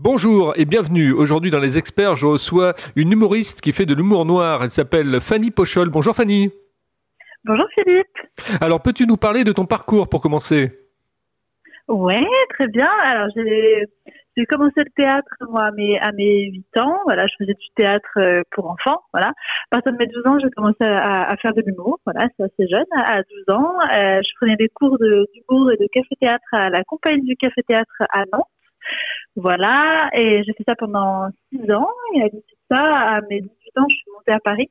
Bonjour et bienvenue. Aujourd'hui dans Les Experts, je reçois une humoriste qui fait de l'humour noir. Elle s'appelle Fanny Pochol. Bonjour Fanny. Bonjour Philippe. Alors peux-tu nous parler de ton parcours pour commencer? Ouais, très bien. Alors j'ai commencé le théâtre moi à mes à mes 8 ans. Voilà, je faisais du théâtre euh, pour enfants. Voilà. À partir de mes 12 ans, j'ai commencé à, faire de l'humour. Voilà, c'est assez jeune. À 12 ans, euh, je prenais des cours d'humour et de café-théâtre à la compagnie du café-théâtre à Nantes. Voilà, et j'ai fait ça pendant six ans. Et à mes 18 ans, je suis montée à Paris.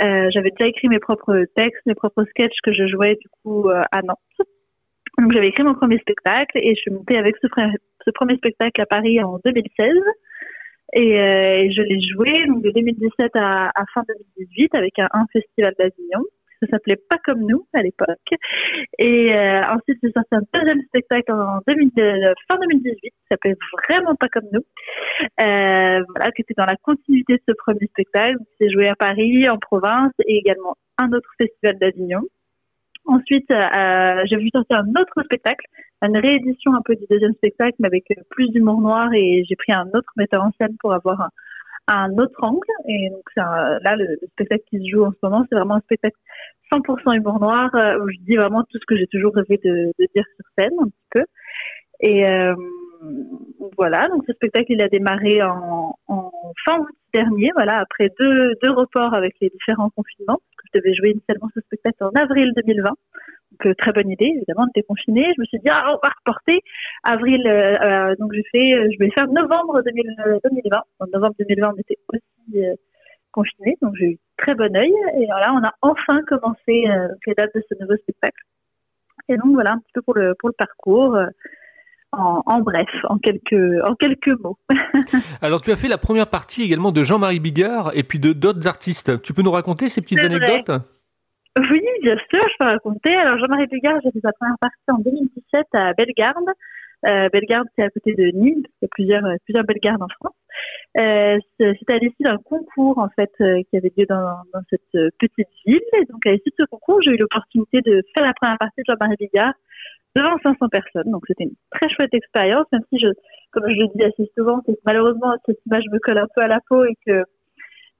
Euh, j'avais déjà écrit mes propres textes, mes propres sketchs que je jouais du coup euh, à Nantes. Donc j'avais écrit mon premier spectacle et je suis montée avec ce, ce premier spectacle à Paris en 2016. Et, euh, et je l'ai joué donc de 2017 à, à fin 2018 avec un, un festival d'Avignon s'appelait Pas comme nous à l'époque. Et euh, ensuite, j'ai sorti un deuxième spectacle en 2000, euh, fin 2018 qui s'appelait Vraiment Pas comme nous. Euh, voilà, qui était dans la continuité de ce premier spectacle. C'est joué à Paris, en province et également un autre festival d'Avignon. Ensuite, j'ai vu sortir un autre spectacle, une réédition un peu du deuxième spectacle, mais avec plus d'humour noir et j'ai pris un autre metteur en scène pour avoir un, un autre angle. Et donc là, le, spectacle qui se joue en ce moment, c'est vraiment un spectacle 100% humour noir euh, où je dis vraiment tout ce que j'ai toujours rêvé de, de, dire sur scène un petit peu. Et euh, voilà, donc ce spectacle il a démarré en, en fin août dernier, voilà, après deux, deux reports avec les différents confinements, parce que je devais jouer initialement ce spectacle en avril 2020. Donc euh, très bonne idée, évidemment, on était confinés. Je me suis dit ah on va reporter avril, euh, donc j'ai fait, je vais faire novembre 2020. En novembre 2020 on était aussi confinés, donc j'ai eu très bon œil. Et voilà, on a enfin commencé euh, les dates de ce nouveau spectacle. Et donc voilà un petit peu pour le pour le parcours. Euh, en, bref, en quelques, en quelques mots. Alors, tu as fait la première partie également de Jean-Marie Bigard et puis de d'autres artistes. Tu peux nous raconter ces petites anecdotes? Oui, bien sûr, je peux raconter. Alors, Jean-Marie Bigard, j'ai fait sa première partie en 2017 à Bellegarde. Euh, Bellegarde, c'est à côté de Nîmes. Il y a plusieurs, plusieurs Bellegardes en France. Euh, C'était à l'issue d'un concours en fait euh, qui avait lieu dans, dans, cette euh, petite ville. Et donc à l'issue de ce concours, j'ai eu l'opportunité de faire la première partie de Jean-Marie Bigard devant 500 personnes. Donc c'était une très chouette expérience, même si je, comme je le dis assez souvent, que malheureusement cette image me colle un peu à la peau et que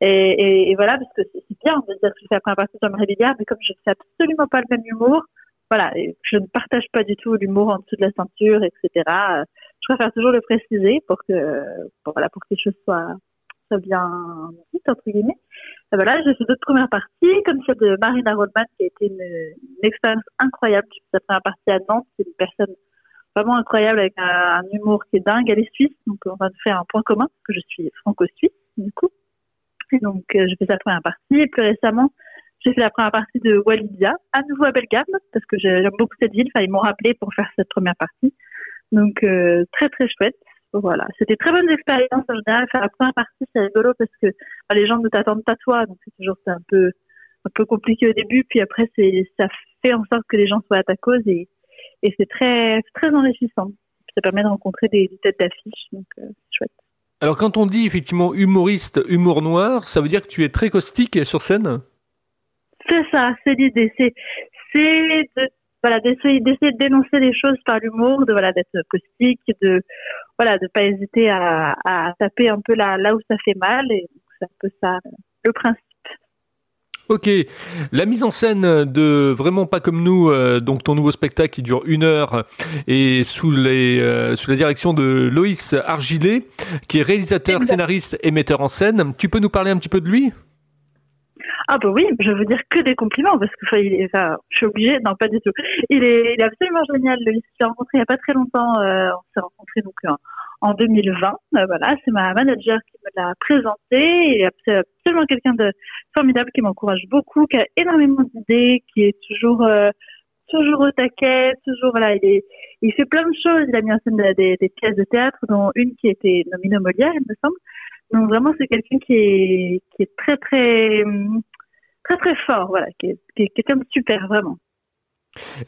et, et, voilà parce que c'est bien de dire que je fais la première partie de Jean-Marie Bigard, mais comme je ne fais absolument pas le même humour, voilà, je ne partage pas du tout l'humour en dessous de la ceinture, etc je préfère toujours le préciser pour que, pour, voilà, pour que les choses soient, soient bien dites, entre guillemets. Et voilà, j'ai fait d'autres premières parties, comme celle de Marina Rodman, qui a été une, une expérience incroyable. J'ai fait sa première partie à Nantes, c'est une personne vraiment incroyable avec un, humour qui est dingue. Elle est suisse, donc on va faire un point commun, que je suis franco-suisse, du coup. Donc, euh, j'ai fait sa première partie. Et plus récemment, j'ai fait la première partie de Walidia, à nouveau à Bellegarde, parce que j'aime beaucoup cette ville. Enfin, ils m'ont rappelé pour faire cette première partie. Donc euh, très très chouette. Voilà, c'était très bonne expérience en général. Faire la première partie, c'est rigolo parce que bah, les gens ne t'attendent pas toi, donc c'est toujours un peu un peu compliqué au début, puis après c'est ça fait en sorte que les gens soient à ta cause et et c'est très très enrichissant. Ça permet de rencontrer des, têtes d'affiche, donc euh, chouette. Alors quand on dit effectivement humoriste, humour noir, ça veut dire que tu es très caustique sur scène? C'est ça, c'est l'idée. C'est de voilà d'essayer d'essayer de dénoncer les choses par l'humour de voilà d'être caustique de voilà de pas hésiter à, à taper un peu là là où ça fait mal. Et c'est un peu ça le principe Ok, la mise en scène de vraiment pas comme nous, euh, donc ton nouveau spectacle qui dure une heure et sous les euh, sous la direction de Loïs Argilet, qui est réalisateur, scénariste et metteur en scène. Tu peux nous parler un petit peu de lui? Ah bah oui, je veux dire que des compliments parce que il est, enfin, je suis obligée, non pas du tout. Il est, il est absolument génial. Le l'ai rencontré il y a pas très longtemps. Euh, on s'est rencontré donc en, en 2020. Euh, voilà, c'est ma manager qui me l'a présenté. Il est absolument quelqu'un de formidable qui m'encourage beaucoup, qui a énormément d'idées, qui est toujours euh, toujours au taquet, toujours voilà, il est, il fait plein de choses. Il a mis en scène des, des pièces de théâtre, dont une qui était nominée au Molière, il me semble. Donc vraiment, c'est quelqu'un qui est, qui est très très très très fort, voilà, qui est, qui est quelqu'un de super, vraiment.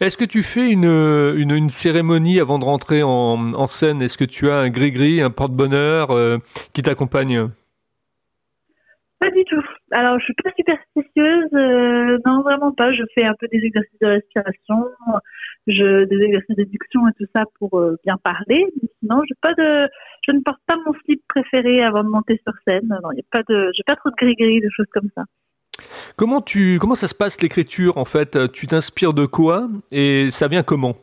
Est-ce que tu fais une, une, cérémonie avant de rentrer en, scène? Est-ce que tu as un gris-gris, un porte-bonheur euh, qui t'accompagne? Pas du tout. alors, je suis pas superstitieuse, euh, non vraiment pas. Je fais un peu des exercices de respiration, je, des exercices d'éduction et tout ça pour euh, bien parler. Mais sinon, je ne porte pas mon slip préféré avant de monter sur scène. Non, il a pas pas trop de gris-gris, de choses comme ça. Comment tu, comment ça se passe l'écriture en fait? Tu t'inspires de quoi? Et ça vient comment?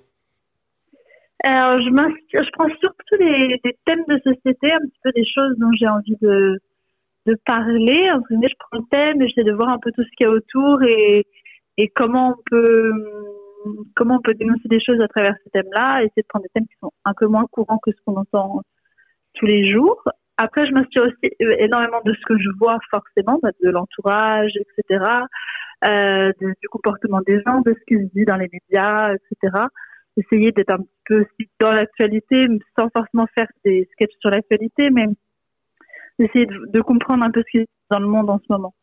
Alors, je prends surtout des, des thèmes de société, un petit peu des choses dont j'ai envie de de parler. Entre guillemets, je prends le thème et j'essaie de voir un peu tout ce qu'il y a autour et, et comment on peut comment on peut dénoncer des choses à travers ce thème-là, essayer de prendre des thèmes qui sont un peu moins courants que ce qu'on entend tous les jours. Après, je m'inspire aussi énormément de ce que je vois forcément, bah, de l'entourage, etc., euh, du comportement des gens, de ce qui se dit dans les médias, etc. Essayer d'être un petit peu aussi dans l'actualité, sans forcément faire des sketchs sur l'actualité, mais essayer de, comprendre un peu ce qui est dans le monde en ce moment.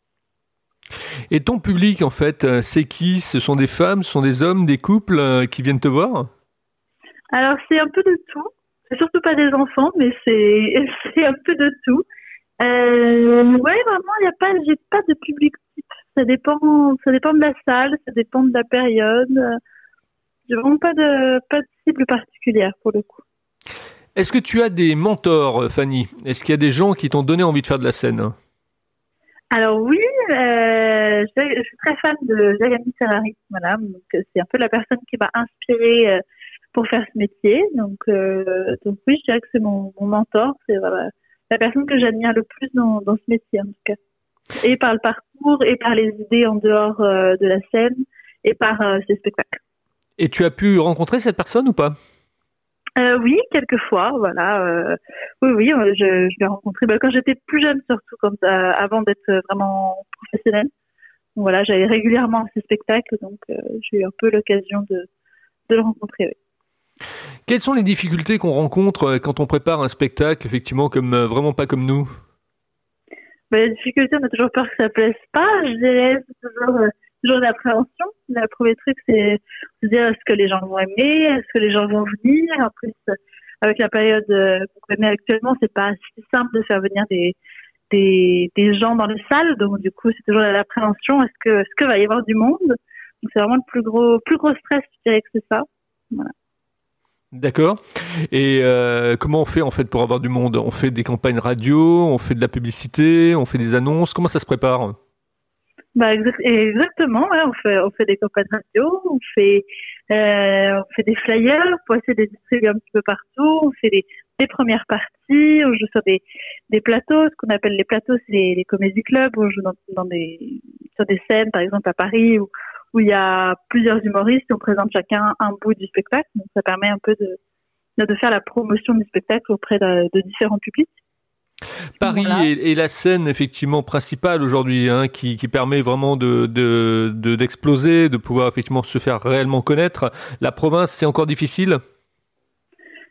Et ton public, en fait, euh, c'est qui? Ce sont des femmes, ce sont des hommes, des couples euh, qui viennent te voir? Alors, c'est un peu de tout. Surtout pas des enfants, mais c'est, un peu de tout. Euh, ouais, vraiment, il n'y a pas, j'ai pas de public type. Ça dépend, ça dépend de la salle, ça dépend de la période. J'ai vraiment pas de, pas de cible particulière pour le coup. Est-ce que tu as des mentors, Fanny? Est-ce qu'il y a des gens qui t'ont donné envie de faire de la scène? Alors oui, euh, je, suis très fan de Jagami Ferrari, voilà, donc c'est un peu la personne qui m'a inspirée euh, pour faire ce métier. Donc, euh, donc oui, je dirais que c'est mon, mentor, c'est la personne que j'admire le plus dans, dans, ce métier en tout cas. Et par le parcours, et par les idées en dehors de la scène, et par ses spectacles. Et tu as pu rencontrer cette personne ou pas? Euh, oui, quelquefois, voilà. Euh, oui, oui, euh, je, je l'ai rencontré bah, quand j'étais plus jeune, surtout comme avant d'être vraiment professionnelle. voilà, j'allais régulièrement à ces spectacles, donc j'ai eu un peu l'occasion de, de le rencontrer. Quelles sont les difficultés qu'on rencontre quand on prépare un spectacle, effectivement, comme vraiment pas comme nous? Bah, Les difficultés, on a toujours peur que ça plaise pas. Je dirais, toujours toujours l'appréhension. Le premier truc, c'est de dire est-ce que les gens vont aimer, est-ce que les gens vont venir? En plus, avec la période euh, qu'on connaît actuellement, c'est pas si simple de faire venir des, des, gens dans les salles. Donc, du coup, c'est toujours l'appréhension. Est-ce que, est-ce que va y avoir du monde? Donc, c'est vraiment le plus gros, plus gros stress, je dirais que c'est ça. Voilà. D'accord. Et euh, comment on fait en fait pour avoir du monde? On fait des campagnes radio, on fait de la publicité, on fait des annonces? Comment ça se prépare? Bah exactement, on fait on fait des campagnes radio, on fait euh, on fait des flyers pour essayer de distribuer un petit peu partout, on fait des, premières parties, on joue sur des plateaux, ce qu'on appelle les plateaux, c'est les, les comédie clubs, on joue dans, des sur des scènes par exemple à Paris où il y a plusieurs humoristes et on présente chacun un bout du spectacle, donc ça permet un peu de de faire la promotion du spectacle auprès de, de différents publics. Paris est, la scène effectivement principale aujourd'hui, hein, qui, permet vraiment de, d'exploser, de, pouvoir effectivement se faire réellement connaître. La province, c'est encore difficile?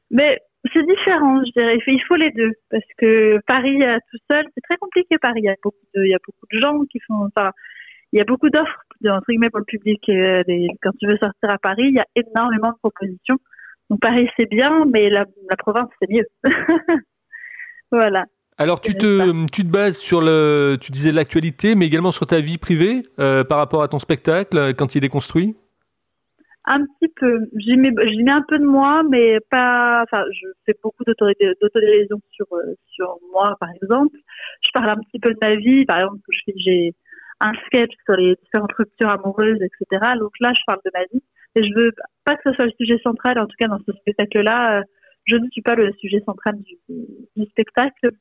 Mais c'est différent, je dirais. Il faut les deux parce que Paris tout seul, c'est très compliqué. Paris, il y a beaucoup de, il y a beaucoup de gens qui font. Enfin, il y a beaucoup d'offres entre guillemets pour le public. Euh, quand tu veux sortir à Paris, il y a énormément de propositions. Donc Paris, c'est bien, mais la, la province, c'est mieux. voilà. Alors tu te, tu te bases sur le, tu disais l'actualité, mais également sur ta vie privée euh, par rapport à ton spectacle euh, quand il est construit? Un petit peu. J'y mets, mets, un peu de moi, mais pas. Enfin, je fais beaucoup d'autodérision sur euh, sur moi, par exemple. Je parle un petit peu de ma vie. Par exemple, j'ai un sketch sur les différentes ruptures amoureuses, etc. Donc là, je parle de ma vie. Et je veux pas que ce soit le sujet central. En tout cas, dans ce spectacle-là, je ne suis pas le sujet central du, spectacle.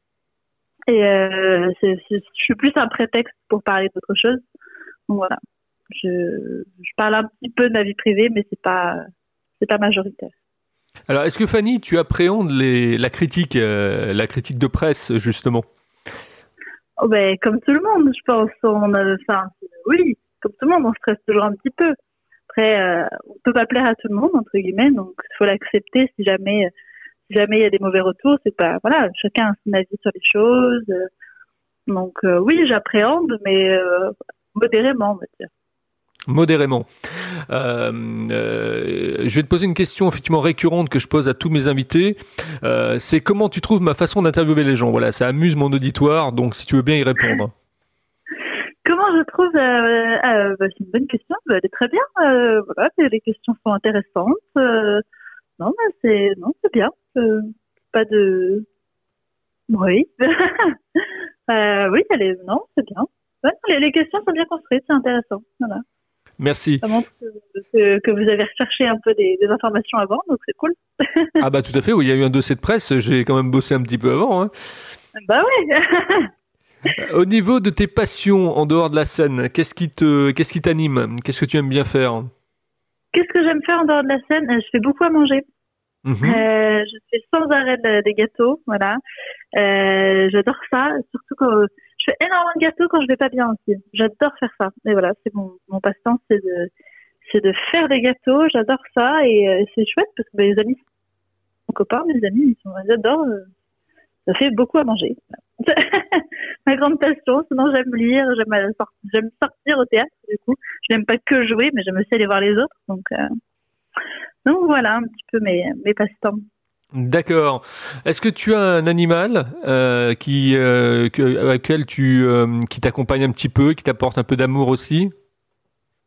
Et euh, je suis plus un prétexte pour parler d'autre chose. Donc voilà, je, parle un petit peu de ma vie privée, mais c'est pas pas majoritaire. Alors, est-ce que Fanny, tu appréhendes les, la critique, euh, la critique de presse justement? Oh ben, comme tout le monde, je pense. On a, enfin, oui, comme tout le monde, on stresse toujours un petit peu. Après, euh, on peut pas plaire à tout le monde entre guillemets, donc il faut l'accepter si jamais jamais il y a des mauvais retours, c'est pas voilà, chacun a son avis sur les choses. Donc euh, oui, j'appréhende, mais euh, modérément, on va dire. Modérément. je vais te poser une question effectivement récurrente que je pose à tous mes invités. c'est comment tu trouves ma façon d'interviewer les gens? Voilà, ça amuse mon auditoire, donc si tu veux bien y répondre. je trouve, euh, bah, c'est une bonne question. Bah, elle est très bien. voilà, les questions sont intéressantes. non, mais c'est, non, c'est bien. pas de, oui. oui, elle non, c'est bien. les, questions sont bien construites, c'est intéressant. Voilà. Merci. Ça montre que, vous avez recherché un peu des, informations avant, donc c'est cool. ah bah tout à fait, oui, il y a eu un dossier de presse, j'ai quand même bossé un petit peu avant. Hein. Bah oui. Au niveau de tes passions en dehors de la scène, qu'est-ce qui te, qu'est-ce qui t'anime? Qu'est-ce que tu aimes bien faire? Qu'est-ce que j'aime faire en dehors de la scène? Je fais beaucoup à manger. Mhm. Euh, je fais sans arrêt des gâteaux, voilà. Euh, j'adore ça, surtout quand je fais énormément de gâteaux quand je vais pas bien aussi. J'adore faire ça. Et voilà, c'est mon, mon passe-temps, c'est de, c'est de faire des gâteaux. J'adore ça et euh, c'est chouette parce que mes amis, mon copain, mes amis, ils, adorent. Euh, ça fait beaucoup à manger. Ma grande passion. Sinon, j'aime lire, j'aime, j'aime sortir au théâtre. Du coup, je n'aime pas que jouer, mais j'aime aussi aller voir les autres. Donc, euh, donc voilà un petit peu mes, mes passe-temps. D'accord. Est-ce que tu as un animal euh, qui, euh, tu, euh, qui t'accompagne un petit peu, qui t'apporte un peu d'amour aussi?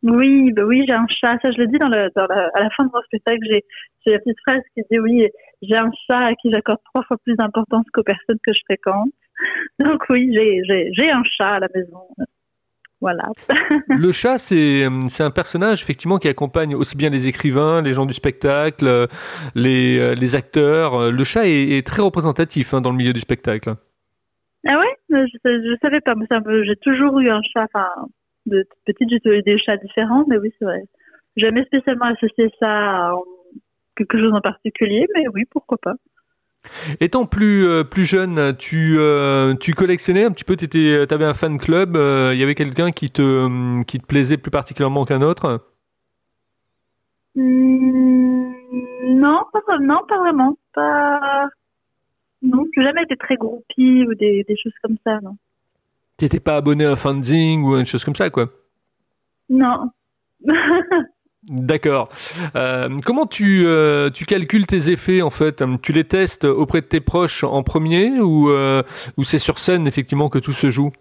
Oui, bah oui, j'ai un chat. Ça, je le dis dans le, à la fin de mon spectacle. J'ai, la petite phrase qui dit oui, j'ai un chat à qui j'accorde trois fois plus d'importance qu'aux personnes que je fréquente. Donc oui, j'ai un chat à la maison. Voilà. le chat, c'est, c'est un personnage effectivement qui accompagne aussi bien les écrivains, les gens du spectacle, les, euh, les acteurs. Le chat est, très représentatif hein, dans le milieu du spectacle. Ah ouais? Je, je savais pas. J'ai toujours eu un chat. Enfin, de petite, j'ai eu des chats différents, mais oui, c'est vrai. Jamais spécialement associé ça à quelque chose en particulier, mais oui, pourquoi pas. Étant plus euh, plus jeune, tu euh, tu collectionnais un petit peu, tu avais un fan club, euh, il y avait quelqu'un qui te qui te plaisait plus particulièrement qu'un autre? Mmh, Non, pas non, pas vraiment, pas non, jamais été très groupie ou des, des choses comme ça, non. T'étais pas abonné à un fanzine ou une chose comme ça, quoi? Non. D'accord. Euh, comment tu, euh, tu calcules tes effets en fait? Tu les testes auprès de tes proches en premier ou, euh, ou c'est sur scène effectivement que tout se joue?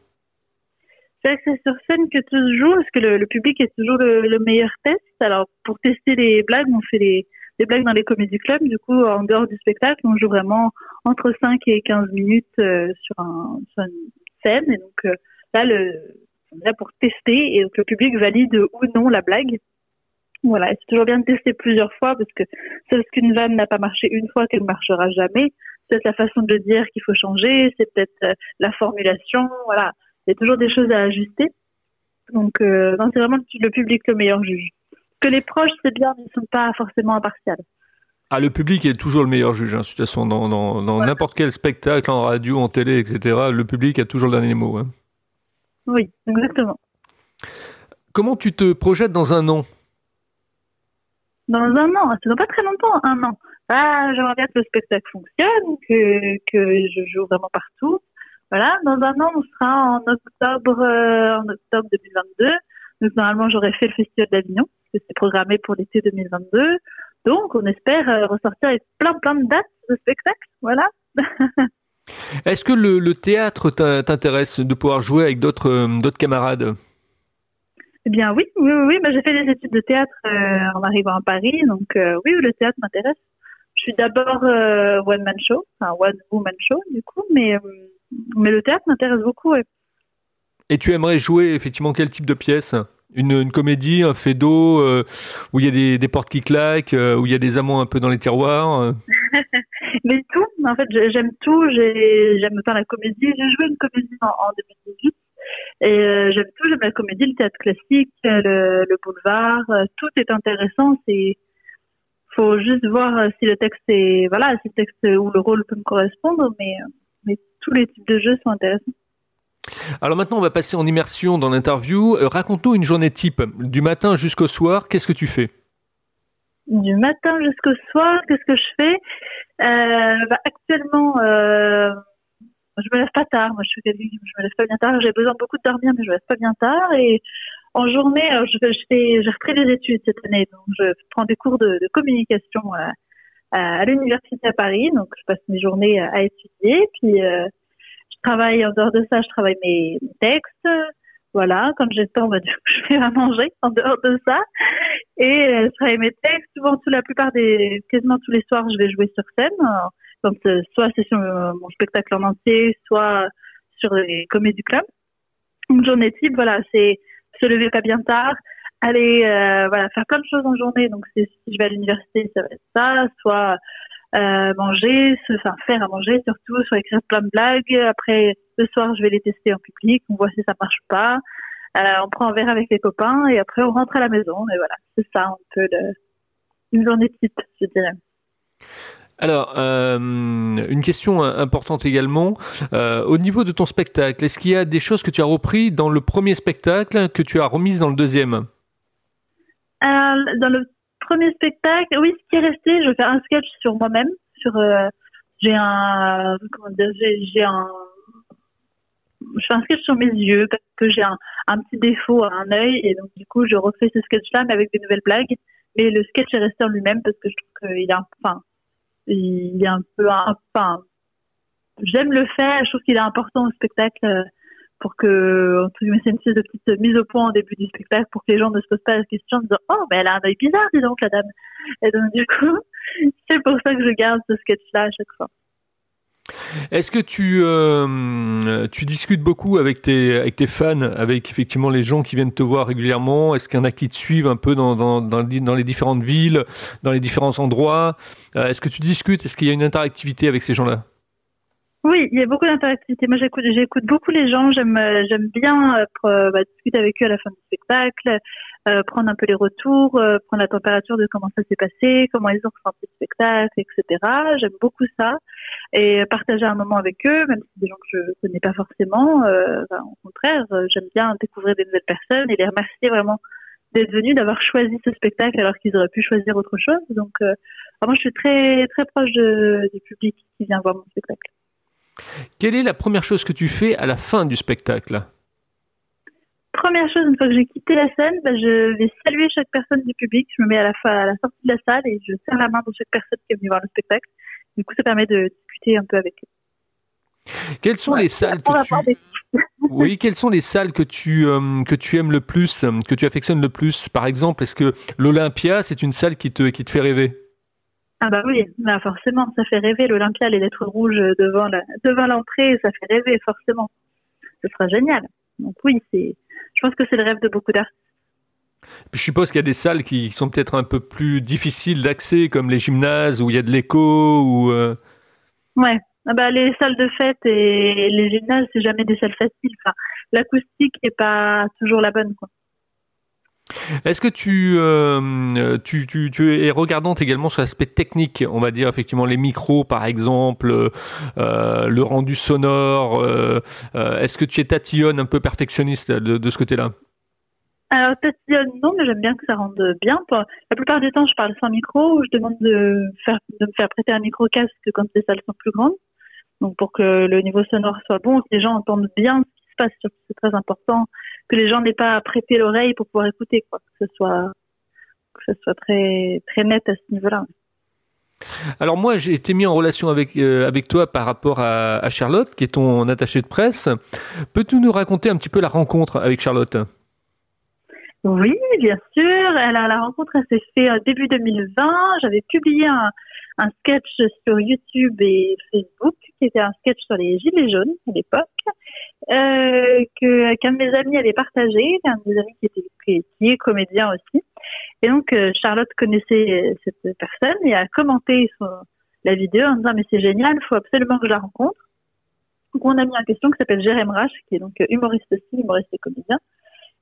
C'est sur scène que tout se joue parce que le, public est toujours le, meilleur test. Alors pour tester les blagues, on fait les, blagues dans les comédies clubs. Du coup, en dehors du spectacle, on joue vraiment entre 5 et 15 minutes sur, un, sur une scène. Et donc là, le, là pour tester et que le public valide ou non la blague. Voilà, c'est toujours bien de tester plusieurs fois parce que c'est parce qu'une vanne n'a pas marché une fois qu'elle ne marchera jamais. C'est peut-être la façon de le dire qu'il faut changer, c'est peut-être euh, la formulation, voilà. Il y a toujours des choses à ajuster. Donc, euh, c'est vraiment le public le meilleur juge. Que les proches, c'est bien, mais ils ne sont pas forcément impartials. Ah, le public est toujours le meilleur juge, hein, de toute façon, dans n'importe quel spectacle, en radio, en télé, etc. Le public a toujours le dernier mot. Hein. Oui, exactement. Comment tu te projettes dans un an? Dans un an, ça fait pas très longtemps, un an. Ah, j'aimerais bien que le spectacle fonctionne, que, que je joue vraiment partout. Voilà, dans un an, on sera en octobre, euh, en octobre 2022. Donc normalement, j'aurais fait le Festival d'Avignon, parce que c'est programmé pour l'été 2022. Donc, on espère euh, ressortir avec plein plein de dates de spectacle. Voilà. Est-ce que le, théâtre t'intéresse de pouvoir jouer avec d'autres euh, d'autres camarades? Eh bien oui, oui, oui, oui. j'ai fait des études de théâtre euh, en arrivant à Paris, donc euh, oui, le théâtre m'intéresse. Je suis d'abord euh, one man show, enfin one woman show du coup, mais mais le théâtre m'intéresse beaucoup. Et tu aimerais jouer effectivement quel type de pièce? Une, une, comédie, un fait d'eau, où il y a des, des, portes qui claquent, où il y a des amants un peu dans les tiroirs Mais tout, en fait, j'aime tout. J'aime autant la comédie. J'ai joué une comédie en, en 2018 et euh, j'aime tout, j'aime la comédie, le théâtre classique, le, le boulevard, euh, tout est intéressant. C'est faut juste voir euh, si le texte est voilà, si le texte ou le rôle peut me correspondre, mais mais tous les types de jeux sont intéressants. Alors maintenant, on va passer en immersion dans l'interview. Raconte-nous une journée type, du matin jusqu'au soir. Qu'est-ce que tu fais? Du matin jusqu'au soir, qu'est-ce que je fais? Euh, bah, Actuellement, euh, je me lève pas tard. Moi, je suis quelqu'un je me lève pas bien tard. J'ai besoin beaucoup de dormir, mais je me lève pas bien tard. Et en journée, j'ai repris des études cette année, donc je prends des cours de, de communication à, à, l'université à Paris. Donc, je passe mes journées à, étudier. Puis, euh, je travaille en dehors de ça. Je travaille mes, textes. Voilà, quand j'ai le temps, bah, je fais à manger en dehors de ça. Et je travaille mes textes. Souvent, tout la plupart des, quasiment tous les soirs, je vais jouer sur scène. Donc, soit c'est sur mon spectacle en entier, soit sur les comédies du club. Une journée type, voilà, c'est se lever pas bien tard, aller euh, voilà faire plein de choses en journée. Donc si je vais à l'université, ça va être ça, soit euh, manger, enfin faire à manger surtout, soit écrire plein de blagues. Après le soir, je vais les tester en public, on voit si ça marche pas. Euh, on prend un verre avec les copains et après on rentre à la maison. Et voilà, c'est ça un peu une journée type, je dirais. Alors, euh, une question importante également. Euh, au niveau de ton spectacle, est-ce qu'il y a des choses que tu as repris dans le premier spectacle que tu as remises dans le deuxième? Euh, Dans le premier spectacle, oui, ce qui est resté, je faire un sketch sur moi-même. Sur, j'ai un, comment dire, j'ai, un, je fais un sketch sur mes yeux parce que j'ai un, petit défaut à un œil et donc du coup je refais ce sketch-là mais avec des nouvelles blagues. Mais le sketch est resté en lui-même parce que je trouve qu'il est, enfin, il est un peu, enfin, j'aime le faire. Je trouve qu'il est important au spectacle euh, pour que, entre guillemets, c'est une espèce de petite mise au point au début du spectacle pour que les gens ne se posent pas la question en disant, oh, mais elle a un œil bizarre, dis donc, la dame. Et donc, du coup, c'est pour ça que je garde ce sketch-là à chaque fois. Est-ce que tu, euh, discutes beaucoup avec tes, fans, avec effectivement les gens qui viennent te voir régulièrement? Est-ce qu'il y en a qui te suivent un peu dans, les différentes villes, dans les différents endroits? Euh, Est-ce que tu discutes? Est-ce qu'il y a une interactivité avec ces gens-là? Oui, il y a beaucoup d'interactivité. Moi, j'écoute, j'écoute beaucoup les gens. J'aime, j'aime bien euh, bah, discuter avec eux à la fin du spectacle, euh, prendre un peu les retours, euh, prendre la température de comment ça s'est passé, comment ils ont ressenti le spectacle, etc. J'aime beaucoup ça et partager un moment avec eux, même si des gens que je connais pas forcément. Euh, au contraire, j'aime bien découvrir des nouvelles personnes et les remercier vraiment d'être venus, d'avoir choisi ce spectacle alors qu'ils auraient pu choisir autre chose. Donc, moi, je suis très très proche du public qui vient voir mon spectacle. Quelle est la première chose que tu fais à la fin du spectacle? Première chose, une fois que j'ai quitté la scène, bah, je vais saluer chaque personne du public. Je me mets à la, à la sortie de la salle et je serre la main de chaque personne qui est venue voir le spectacle. Du coup, ça permet de discuter un peu avec eux. Quelles sont les salles que tu... oui, quelles sont les salles que tu euh, que tu aimes le plus, que tu affectionnes le plus? Par exemple, est-ce que l'Olympia, c'est une salle qui te qui te fait rêver? Ah bah oui, bah forcément, ça fait rêver l'Olympia, les lettres rouges devant la, devant l'entrée, ça fait rêver forcément. Ce sera génial. Donc oui, c'est, pense que c'est le rêve de beaucoup d'artistes. Je suppose qu'il y a des salles qui sont peut-être un peu plus difficiles d'accès, comme les gymnases où il y a de l'écho ou. Euh... Ouais, ah bah les salles de fête et les gymnases, c'est jamais des salles faciles. Enfin, l'acoustique n'est pas toujours la bonne, quoi. Est-ce que tu, euh, tu, tu, tu, es regardante également sur l'aspect technique, on va dire effectivement les micros par exemple, euh, le rendu sonore, euh, est-ce que tu es tatillonne un peu perfectionniste de, ce côté-là? Alors, tatillonne, non, mais j'aime bien que ça rende bien. La plupart du temps, je parle sans micro je demande de, faire, me faire prêter un micro-casque quand les salles sont plus grandes. Donc, pour que le niveau sonore soit bon, que les gens entendent bien ce qui se passe, c'est très important que les gens n'aient pas à prêter l'oreille pour pouvoir écouter, quoi. Que ce soit, que ce soit très, très net à ce niveau-là. Alors moi, j'ai été mis en relation avec, euh, avec toi par rapport à, à, Charlotte, qui est ton attaché de presse. Peux-tu nous raconter un petit peu la rencontre avec Charlotte? Oui, bien sûr. Alors, la rencontre s'est faite euh, début 2020. J'avais publié un, un sketch sur YouTube et Facebook, qui était un sketch sur les gilets jaunes à l'époque euh, que qu'un de mes amis avait partagé, un de mes amis qui était qui, est comédien aussi. Et donc euh, Charlotte connaissait cette personne et a commenté la vidéo en disant mais c'est génial, il faut absolument que je la rencontre. Donc on a mis en question qui s'appelle Jérém Rache, qui est donc humoriste aussi, humoriste et comédien.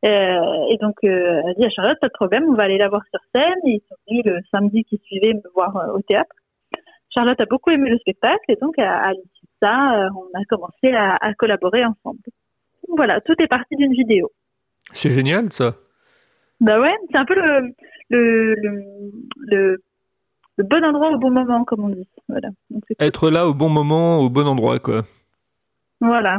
Euh, et donc euh, elle a dit à Charlotte pas de problème, on va aller la voir sur scène. Et ils sont venus le samedi qui suivait me voir euh, au théâtre. Charlotte a beaucoup aimé le spectacle et donc à, à ça, euh, on a commencé à, collaborer ensemble. Voilà, tout est parti d'une vidéo. C'est génial ça. Bah ouais, c'est un peu le le, le, le, bon endroit au bon moment, comme on dit. Voilà. Être là au bon moment, au bon endroit, quoi. Voilà.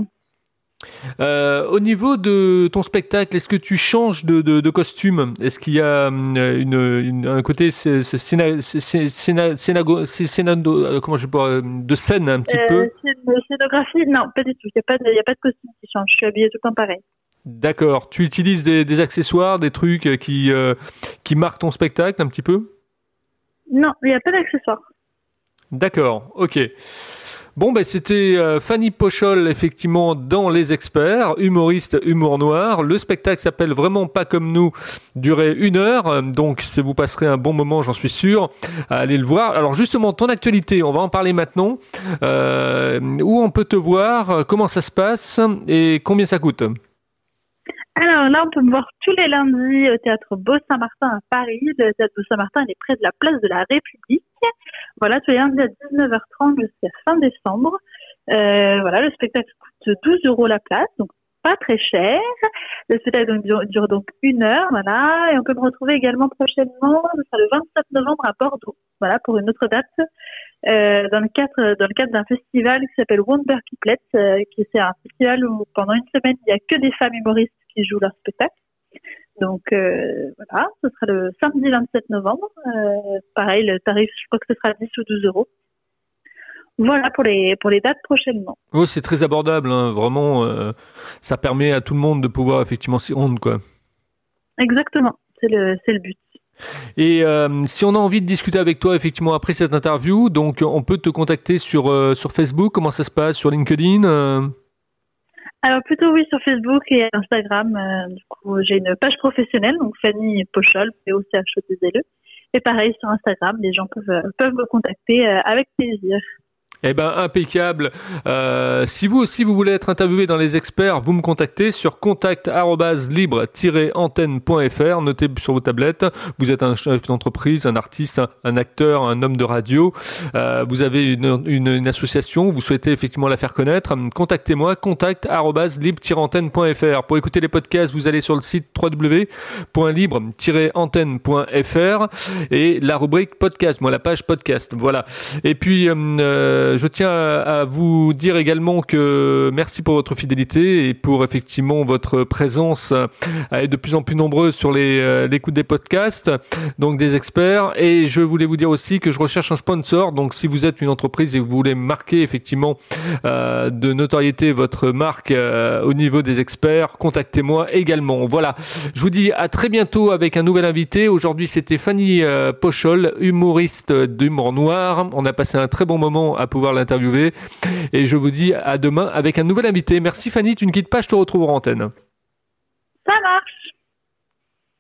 Euh, au niveau de ton spectacle, est-ce que tu changes de, de, de costume? Est-ce qu'il y a hum, une, une, un côté comment je peux, euh, de scène un petit euh, peu? Scénographie, non, pas du tout. Il n'y a, pas de, a pas de costume qui change. Je suis habillée tout le temps pareil. D'accord. Tu utilises des, accessoires, des trucs qui, qui marquent ton spectacle un petit peu? Non, il n'y a pas d'accessoires. D'accord, ok. Bon, ben c'était euh, Fanny Pochol, effectivement, dans Les Experts, humoriste, humour noir. Le spectacle s'appelle Vraiment pas comme nous, durait une heure, donc vous passerez un bon moment, j'en suis sûr, à aller le voir. Alors justement, ton actualité, on va en parler maintenant. Euh, où on peut te voir, comment ça se passe et combien ça coûte? Alors là, on peut me voir tous les lundis au théâtre Beau-Saint-Martin à Paris. Le théâtre Beau-Saint-Martin est près de la place de la République. Voilà, tous les lundis à 19h30 jusqu'à fin décembre. Euh, voilà, le spectacle coûte 12 euros la place, donc pas très cher. Le spectacle dure, donc une heure, voilà. Et on peut me retrouver également prochainement, le 27 novembre à Bordeaux, voilà, pour une autre date, euh, dans le cadre dans le cadre d'un festival qui s'appelle Wonder Kiplets, euh, qui c'est un festival où pendant une semaine il n'y a que des femmes humoristes qui jouent leur spectacle. Donc euh, voilà, ce sera le samedi 27 novembre. Euh, pareil, le tarif, je crois que ce sera 10 ou 12 euros. Voilà pour les pour les dates prochainement. Oui, c'est très abordable, hein. vraiment. Ça permet à tout le monde de pouvoir effectivement s'y rendre, quoi. Exactement, c'est le c'est le but. Et si on a envie de discuter avec toi effectivement après cette interview, donc on peut te contacter sur sur Facebook. Comment ça se passe sur LinkedIn alors plutôt oui sur Facebook et Instagram. Euh, du coup, j'ai une page professionnelle, donc Fanny Pochol, p e Et pareil sur Instagram, les gens peuvent peuvent me contacter euh, avec plaisir. Eh ben impeccable. Euh, si vous aussi vous voulez être interviewé dans les experts, vous me contactez sur contact@libre-antenne.fr. Notez sur vos tablettes. Vous êtes un chef d'entreprise, un artiste, un, acteur, un homme de radio. Euh, vous avez une, association. Vous souhaitez effectivement la faire connaître. Contactez-moi. Contact@libre-antenne.fr. Pour écouter les podcasts, vous allez sur le site www.libre-antenne.fr et la rubrique podcast. Moi la page podcast. Voilà. Et puis euh, euh, je tiens à vous dire également que merci pour votre fidélité et pour effectivement votre présence à être de plus en plus nombreuse sur euh, l'écoute des podcasts, donc des experts. Et je voulais vous dire aussi que je recherche un sponsor. Donc si vous êtes une entreprise et que vous voulez marquer effectivement euh, de notoriété votre marque au niveau des experts, contactez-moi également. Voilà. Je vous dis à très bientôt avec un nouvel invité. Aujourd'hui c'était Fanny Pochol, humoriste d'humour noir. On a passé un très bon moment à l'interviewer. Et je vous dis à demain avec un nouvel invité. Merci Fanny, tu ne quittes pas, je te retrouve en antenne. Ça marche.